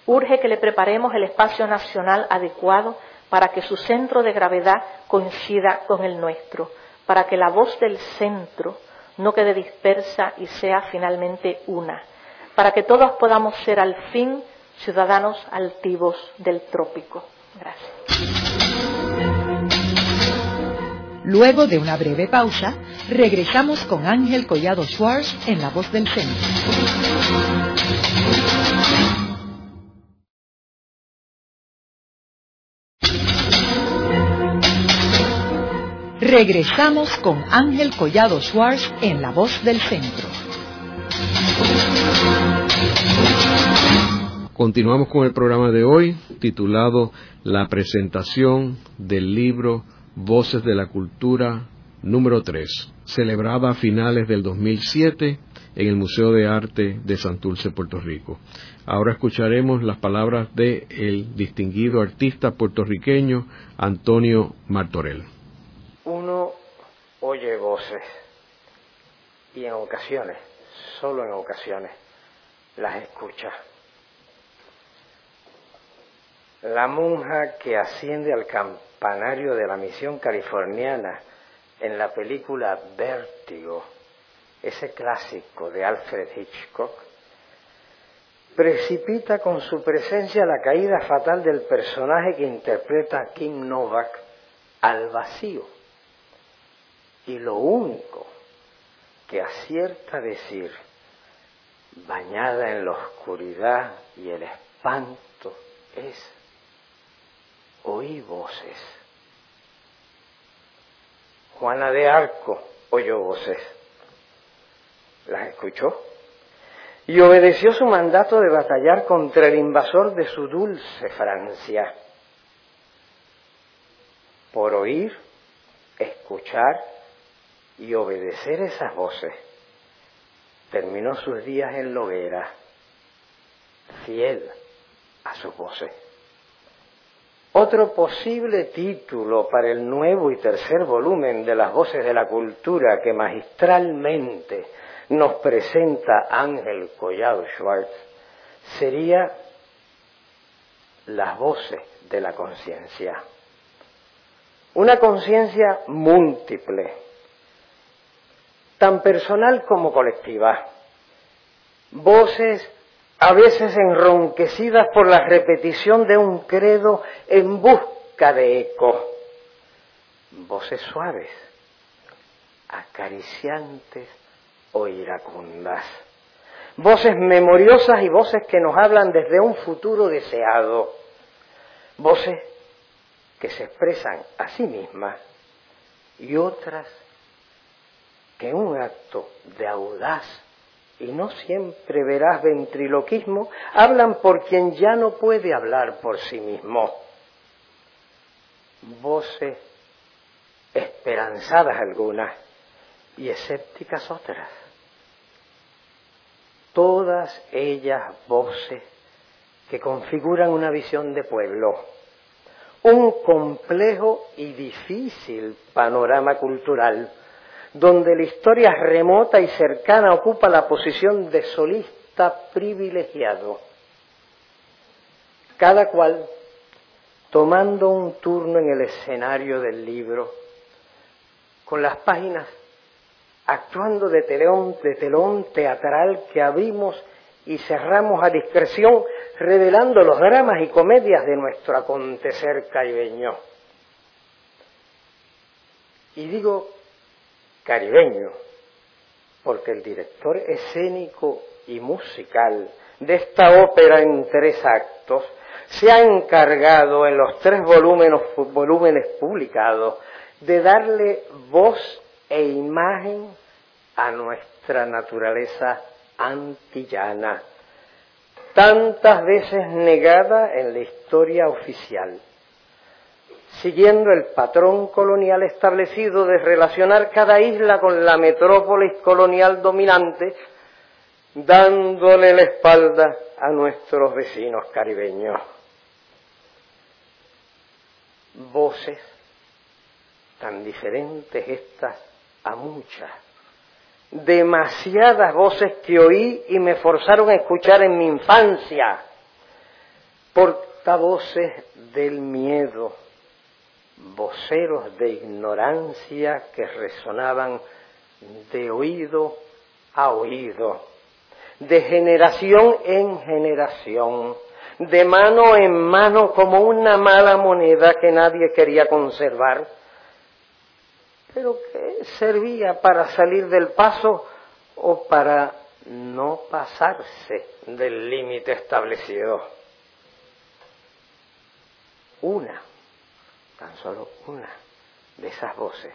Urge que le preparemos el espacio nacional adecuado para que su centro de gravedad coincida con el nuestro, para que la voz del centro no quede dispersa y sea finalmente una, para que todos podamos ser al fin ciudadanos altivos del trópico. Gracias.
Luego de una breve pausa, regresamos con Ángel Collado Schwartz en La Voz del Centro. Regresamos con Ángel Collado Schwartz en La Voz del Centro.
Continuamos con el programa de hoy titulado La presentación del libro Voces de la Cultura número 3, celebrada a finales del 2007 en el Museo de Arte de Santurce, Puerto Rico. Ahora escucharemos las palabras del el distinguido artista puertorriqueño Antonio Martorell
y en ocasiones, solo en ocasiones, las escucha. La monja que asciende al campanario de la misión californiana en la película Vértigo ese clásico de Alfred Hitchcock, precipita con su presencia la caída fatal del personaje que interpreta Kim Novak al vacío. Y lo único que acierta decir, bañada en la oscuridad y el espanto, es oí voces. Juana de Arco oyó voces. Las escuchó y obedeció su mandato de batallar contra el invasor de su dulce Francia. Por oír, escuchar y obedecer esas voces, terminó sus días en Loguera, fiel a sus voces. Otro posible título para el nuevo y tercer volumen de las voces de la cultura que magistralmente nos presenta Ángel Collado Schwartz sería las voces de la conciencia. Una conciencia múltiple, tan personal como colectiva. Voces a veces enronquecidas por la repetición de un credo en busca de eco. Voces suaves, acariciantes o iracundas. Voces memoriosas y voces que nos hablan desde un futuro deseado. Voces que se expresan a sí mismas y otras que un acto de audaz y no siempre verás ventriloquismo hablan por quien ya no puede hablar por sí mismo. Voces esperanzadas algunas y escépticas otras todas ellas voces que configuran una visión de pueblo, un complejo y difícil panorama cultural, donde la historia remota y cercana ocupa la posición de solista privilegiado, cada cual tomando un turno en el escenario del libro, con las páginas actuando de telón, de telón teatral que abrimos y cerramos a discreción, revelando los dramas y comedias de nuestro acontecer caribeño. Y digo caribeño, porque el director escénico y musical de esta ópera en tres actos se ha encargado en los tres volúmenes, publicados de darle voz e imagen a nuestra naturaleza antillana, tantas veces negada en la historia oficial, siguiendo el patrón colonial establecido de relacionar cada isla con la metrópolis colonial dominante, dándole la espalda a nuestros vecinos caribeños. Voces tan diferentes estas a muchas, demasiadas voces que oí y me forzaron a escuchar en mi infancia, portavoces del miedo, voceros de ignorancia que resonaban de oído a oído, de generación en generación, de mano en mano como una mala moneda que nadie quería conservar pero que servía para salir del paso o para no pasarse del límite establecido. Una, tan solo una de esas voces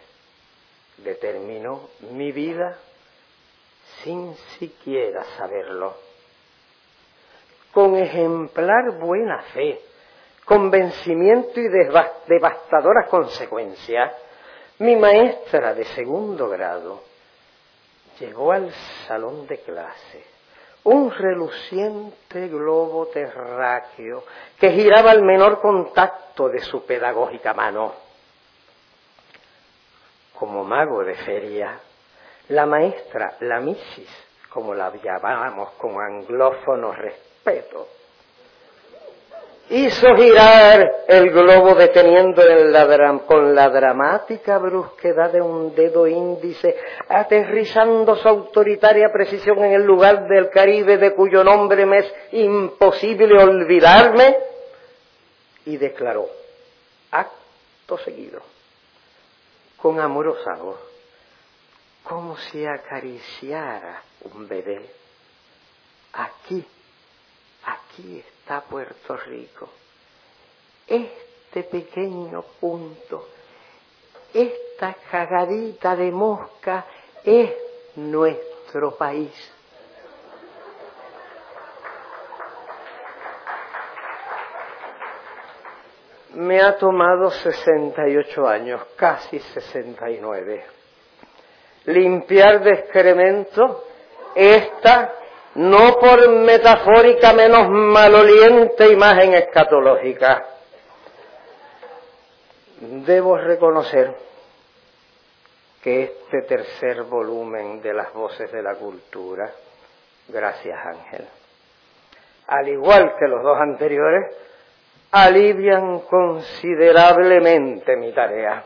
determinó mi vida sin siquiera saberlo. Con ejemplar buena fe, convencimiento y devastadoras consecuencias, mi maestra de segundo grado llegó al salón de clase, un reluciente globo terráqueo que giraba al menor contacto de su pedagógica mano. Como mago de feria, la maestra, la misis, como la llamábamos con anglófono respeto, hizo girar el globo deteniendo con la dramática brusquedad de un dedo índice, aterrizando su autoritaria precisión en el lugar del Caribe de cuyo nombre me es imposible olvidarme, y declaró, acto seguido, con amorosa voz, como si acariciara un bebé, aquí, aquí está Puerto Rico. Este pequeño punto, esta cagadita de mosca es nuestro país. Me ha tomado 68 años, casi 69. Limpiar de excremento esta no por metafórica menos maloliente imagen escatológica. Debo reconocer que este tercer volumen de las voces de la cultura, gracias Ángel, al igual que los dos anteriores, alivian considerablemente mi tarea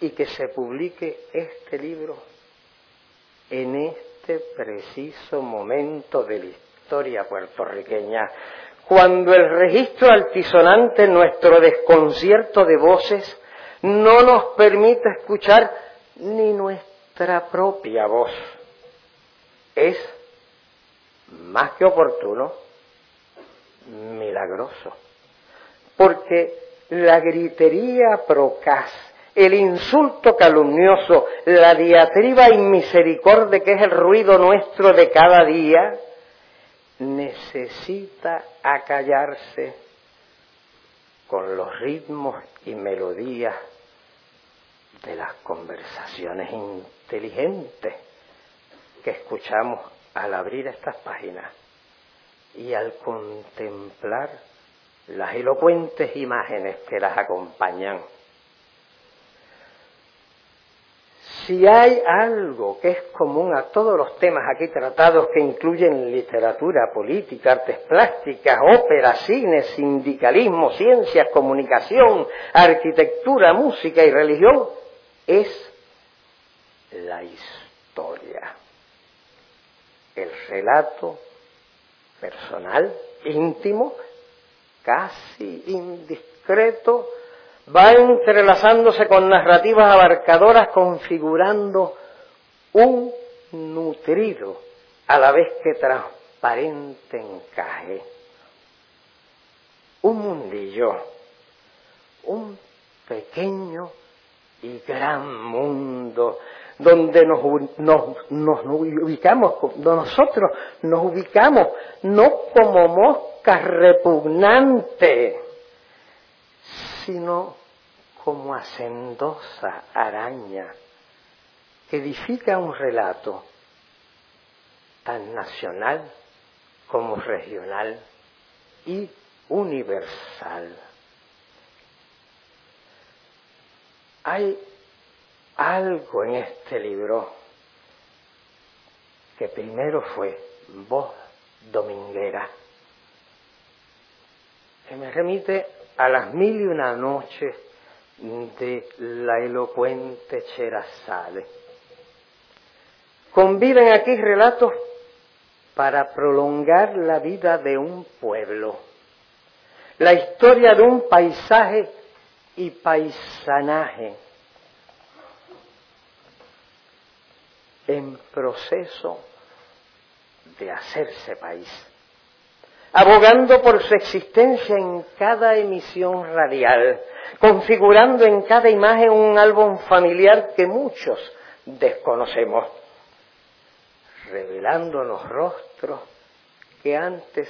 y que se publique este libro en este este preciso momento de la historia puertorriqueña, cuando el registro altisonante, nuestro desconcierto de voces, no nos permite escuchar ni nuestra propia voz. Es más que oportuno, milagroso, porque la gritería procaz el insulto calumnioso, la diatriba inmisericordia que es el ruido nuestro de cada día, necesita acallarse con los ritmos y melodías de las conversaciones inteligentes que escuchamos al abrir estas páginas y al contemplar las elocuentes imágenes que las acompañan. Si hay algo que es común a todos los temas aquí tratados que incluyen literatura, política, artes plásticas, ópera, cine, sindicalismo, ciencias, comunicación, arquitectura, música y religión, es la historia. El relato personal, íntimo, casi indiscreto, va entrelazándose con narrativas abarcadoras configurando un nutrido a la vez que transparente encaje. Un mundillo, un pequeño y gran mundo donde nosotros nos ubicamos no como moscas repugnantes, sino como hacendosa araña que edifica un relato tan nacional como regional y universal. Hay algo en este libro que primero fue voz dominguera, que me remite a las mil y una noches de la elocuente Cherazade. Conviven aquí relatos para prolongar la vida de un pueblo, la historia de un paisaje y paisanaje en proceso de hacerse país, abogando por su existencia en cada emisión radial, configurando en cada imagen un álbum familiar que muchos desconocemos, revelándonos rostros que antes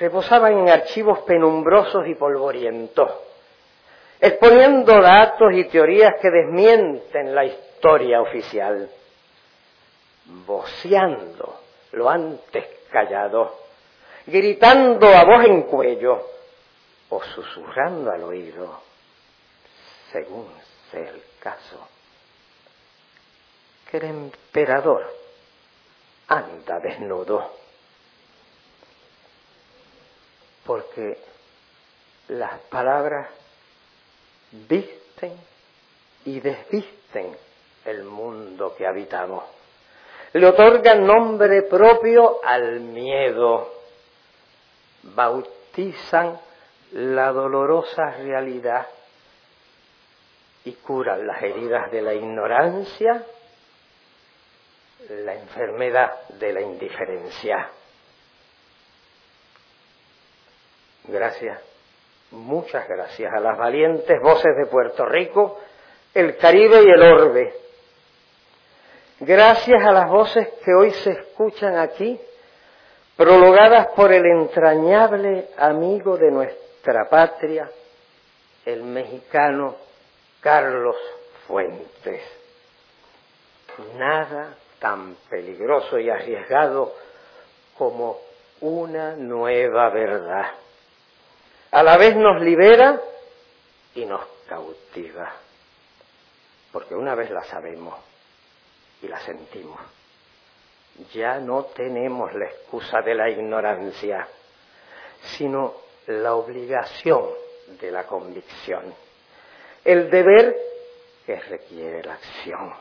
reposaban en archivos penumbrosos y polvorientos, exponiendo datos y teorías que desmienten la historia oficial, voceando lo antes callado, gritando a voz en cuello, o susurrando al oído, según sea el caso, que el emperador anda desnudo. porque las palabras visten y desvisten el mundo que habitamos. Le otorgan nombre propio al miedo, bautizan la dolorosa realidad y curan las heridas de la ignorancia, la enfermedad de la indiferencia. Gracias, muchas gracias a las valientes voces de Puerto Rico, el Caribe y el Orbe. Gracias a las voces que hoy se escuchan aquí, prologadas por el entrañable amigo de nuestra patria, el mexicano Carlos Fuentes. Nada tan peligroso y arriesgado como una nueva verdad a la vez nos libera y nos cautiva. Porque una vez la sabemos y la sentimos, ya no tenemos la excusa de la ignorancia, sino la obligación de la convicción, el deber que requiere la acción.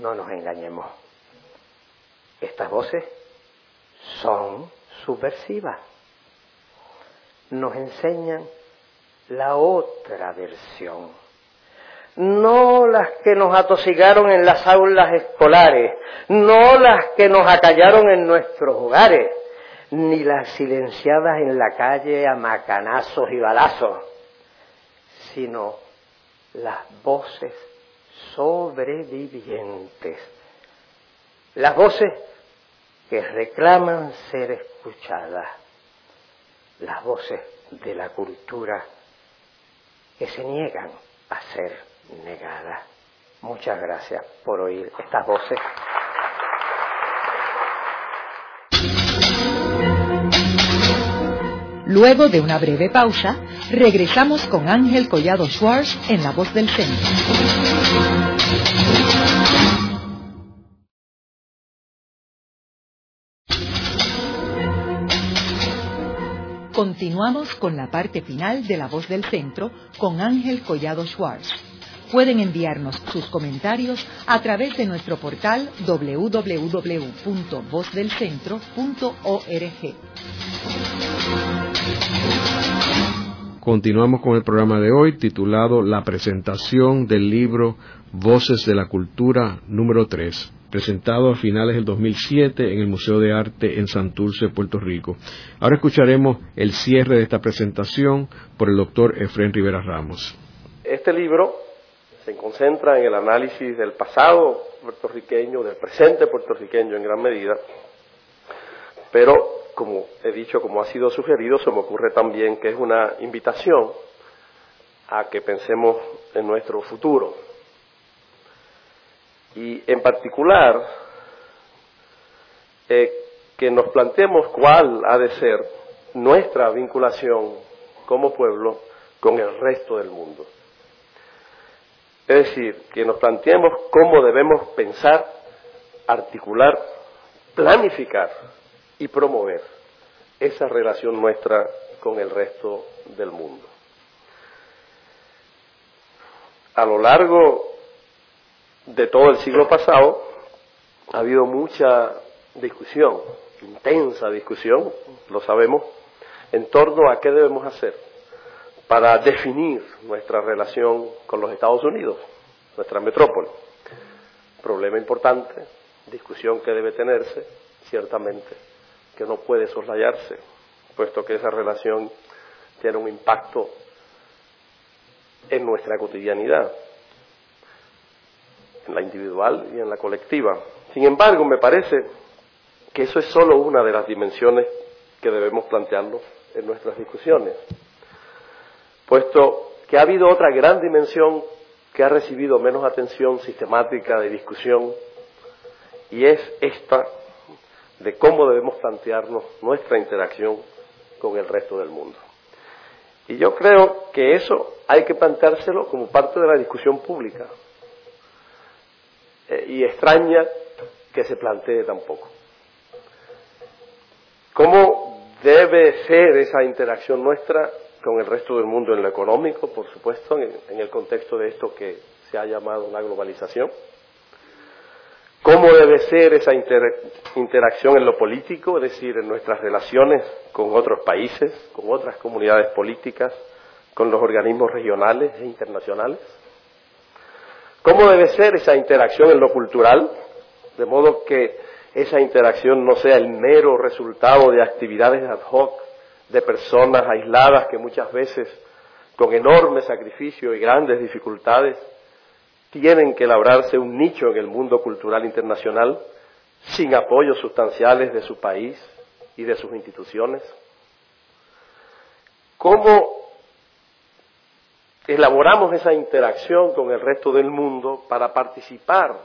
No nos engañemos. Estas voces son subversivas nos enseñan la otra versión. No las que nos atosigaron en las aulas escolares, no las que nos acallaron en nuestros hogares, ni las silenciadas en la calle a macanazos y balazos, sino las voces sobrevivientes, las voces que reclaman ser escuchadas las voces de la cultura que se niegan a ser negadas. Muchas gracias por oír estas voces.
Luego de una breve pausa, regresamos con Ángel Collado Schwartz en La Voz del Centro. Continuamos con la parte final de La Voz del Centro con Ángel Collado Schwartz. Pueden enviarnos sus comentarios a través de nuestro portal www.vozdelcentro.org.
Continuamos con el programa de hoy titulado La presentación del libro Voces de la Cultura número 3 presentado a finales del 2007 en el Museo de Arte en Santurce, Puerto Rico. Ahora escucharemos el cierre de esta presentación por el doctor Efren Rivera Ramos.
Este libro se concentra en el análisis del pasado puertorriqueño, del presente puertorriqueño en gran medida, pero como he dicho, como ha sido sugerido, se me ocurre también que es una invitación a que pensemos en nuestro futuro, y en particular eh, que nos planteemos cuál ha de ser nuestra vinculación como pueblo con el resto del mundo. Es decir, que nos planteemos cómo debemos pensar, articular, planificar y promover esa relación nuestra con el resto del mundo. A lo largo de todo el siglo pasado ha habido mucha discusión, intensa discusión, lo sabemos, en torno a qué debemos hacer para definir nuestra relación con los Estados Unidos, nuestra metrópoli. Problema importante, discusión que debe tenerse, ciertamente, que no puede soslayarse, puesto que esa relación tiene un impacto en nuestra cotidianidad en la individual y en la colectiva. Sin embargo, me parece que eso es solo una de las dimensiones que debemos plantearnos en nuestras discusiones, puesto que ha habido otra gran dimensión que ha recibido menos atención sistemática de discusión y es esta de cómo debemos plantearnos nuestra interacción con el resto del mundo. Y yo creo que eso hay que planteárselo como parte de la discusión pública, eh, y extraña que se plantee tampoco. ¿Cómo debe ser esa interacción nuestra con el resto del mundo en lo económico, por supuesto, en el contexto de esto que se ha llamado una globalización. ¿Cómo debe ser esa interacción en lo político, es decir, en nuestras relaciones con otros países, con otras comunidades políticas, con los organismos regionales e internacionales? ¿Cómo debe ser esa interacción en lo cultural, de modo que esa interacción no sea el mero resultado de actividades ad hoc de personas aisladas que muchas veces, con enorme sacrificio y grandes dificultades, tienen que labrarse un nicho en el mundo cultural internacional sin apoyos sustanciales de su país y de sus instituciones? ¿Cómo elaboramos esa interacción con el resto del mundo para participar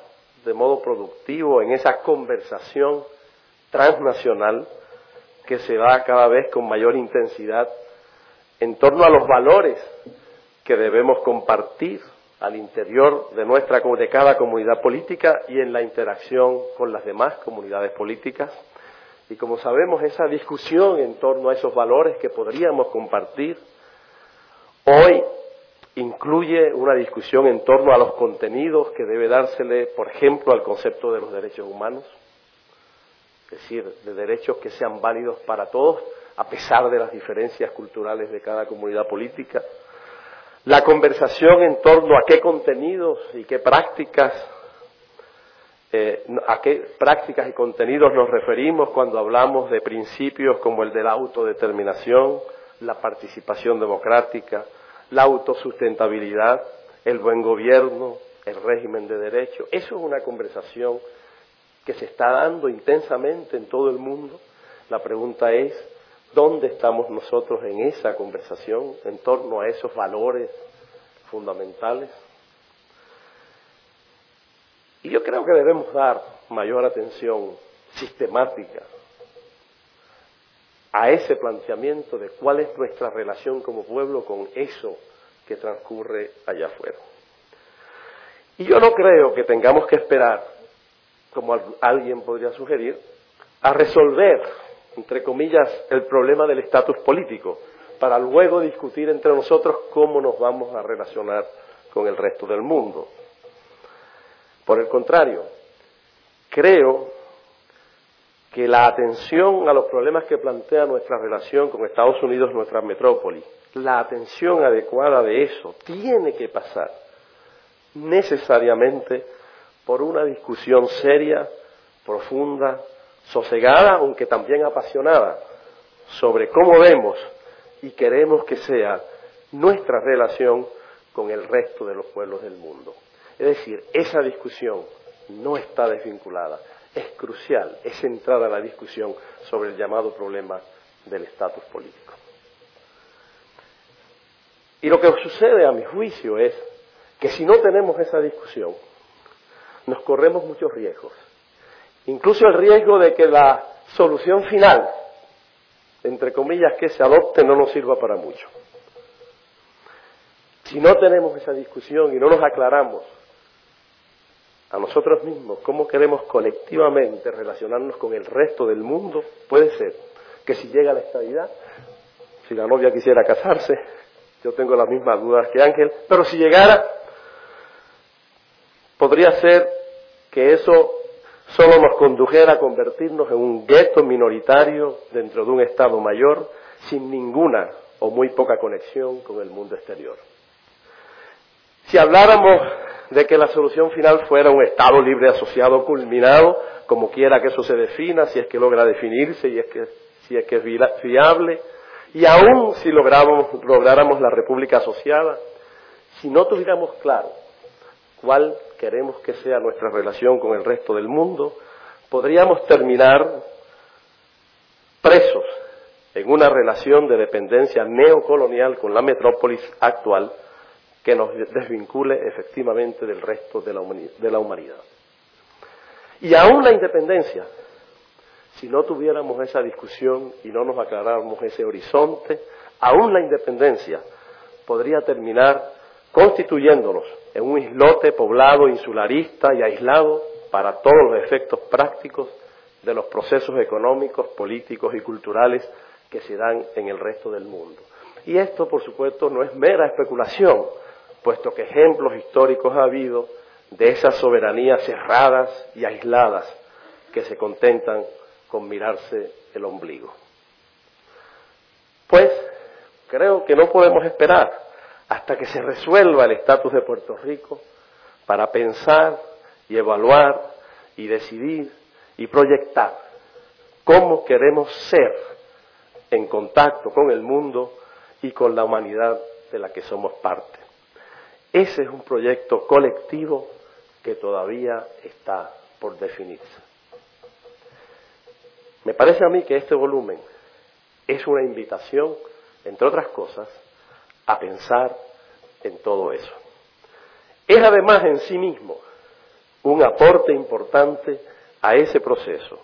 de modo productivo en esa conversación transnacional que se da cada vez con mayor intensidad en torno a los valores que debemos compartir al interior de nuestra de cada comunidad política y en la interacción con las demás comunidades políticas. Y como sabemos, esa discusión en torno a esos valores que podríamos compartir hoy incluye una discusión en torno a los contenidos que debe dársele, por ejemplo, al concepto de los derechos humanos, es decir, de derechos que sean válidos para todos, a pesar de las diferencias culturales de cada comunidad política. La conversación en torno a qué contenidos y qué prácticas, eh, a qué prácticas y contenidos nos referimos cuando hablamos de principios como el de la autodeterminación, la participación democrática, la autosustentabilidad, el buen gobierno, el régimen de derecho. Eso es una conversación que se está dando intensamente en todo el mundo. La pregunta es, ¿dónde estamos nosotros en esa conversación en torno a esos valores fundamentales? Y yo creo que debemos dar mayor atención sistemática a ese planteamiento de cuál es nuestra relación como pueblo con eso que transcurre allá afuera. Y yo no creo que tengamos que esperar, como alguien podría sugerir, a resolver, entre comillas, el problema del estatus político, para luego discutir entre nosotros cómo nos vamos a relacionar con el resto del mundo. Por el contrario, creo que la atención a los problemas que plantea nuestra relación con Estados Unidos, nuestra metrópoli, la atención adecuada de eso tiene que pasar necesariamente por una discusión seria, profunda, sosegada, aunque también apasionada, sobre cómo vemos y queremos que sea nuestra relación con el resto de los pueblos del mundo. Es decir, esa discusión no está desvinculada es crucial, es centrada la discusión sobre el llamado problema del estatus político. Y lo que sucede a mi juicio es que si no tenemos esa discusión, nos corremos muchos riesgos. Incluso el riesgo de que la solución final, entre comillas, que se adopte no nos sirva para mucho. Si no tenemos esa discusión y no nos aclaramos a nosotros mismos, cómo queremos colectivamente relacionarnos con el resto del mundo, puede ser que si llega la estabilidad, si la novia quisiera casarse, yo tengo las mismas dudas que Ángel, pero si llegara, podría ser que eso solo nos condujera a convertirnos en un gueto minoritario dentro de un Estado mayor sin ninguna o muy poca conexión con el mundo exterior. Si habláramos de que la solución final fuera un Estado libre asociado culminado, como quiera que eso se defina, si es que logra definirse y es que, si es que es viable, y aún si lográramos, lográramos la República asociada, si no tuviéramos claro cuál queremos que sea nuestra relación con el resto del mundo, podríamos terminar presos en una relación de dependencia neocolonial con la metrópolis actual que nos desvincule efectivamente del resto de la, humanidad. Y aún la independencia, si no tuviéramos esa discusión y no nos aclaráramos ese horizonte, aún la independencia podría terminar constituyéndonos en un islote poblado, insularista y aislado para todos los efectos prácticos de los procesos económicos, políticos y culturales que se dan en el resto del mundo. Y esto, por supuesto, no es mera especulación, puesto que ejemplos históricos ha habido de esas soberanías cerradas y aisladas que se contentan con mirarse el ombligo. Pues creo que no podemos esperar hasta que se resuelva el estatus de Puerto Rico para pensar y evaluar y decidir y proyectar cómo queremos ser en contacto con el mundo y con la humanidad de la que somos parte. Ese es un proyecto colectivo que todavía está por definirse. Me parece a mí que este volumen es una invitación, entre otras cosas, a pensar en todo eso. Es además en sí mismo un aporte importante a ese proceso,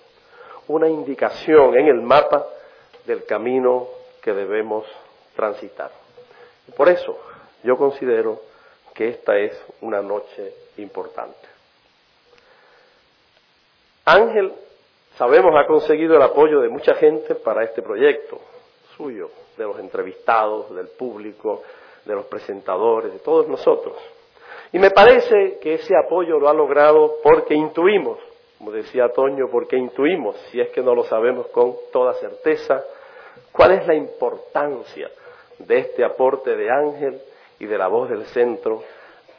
una indicación en el mapa del camino que debemos transitar. por eso yo considero que esta es una noche importante. Ángel, sabemos, ha conseguido el apoyo de mucha gente para este proyecto suyo, de los entrevistados, del público, de los presentadores, de todos nosotros. Y me parece que ese apoyo lo ha logrado porque intuimos, como decía Toño, porque intuimos, si es que no lo sabemos con toda certeza, cuál es la importancia de este aporte de Ángel y de la voz del centro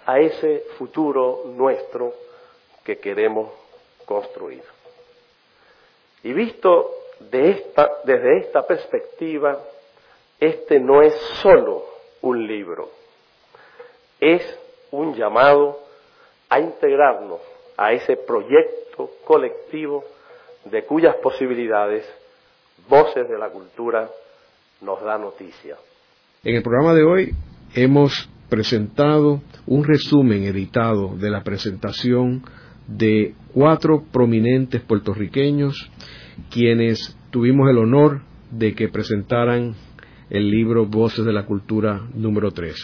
a ese futuro nuestro que queremos construir. Y visto desde esta perspectiva, este no es solo un libro, es un llamado a integrarnos a ese proyecto colectivo de cuyas posibilidades Voces de la Cultura nos da noticia.
En el programa de hoy hemos presentado un resumen editado de la presentación de cuatro prominentes puertorriqueños quienes tuvimos el honor de que presentaran el libro Voces de la Cultura número 3.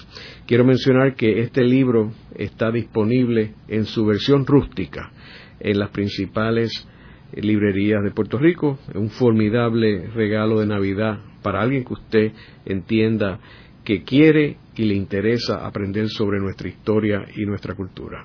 Quiero mencionar que este libro está disponible en su versión rústica en las principales librerías de Puerto Rico, un formidable regalo de Navidad para alguien que usted entienda que quiere y le interesa aprender sobre nuestra historia y nuestra cultura.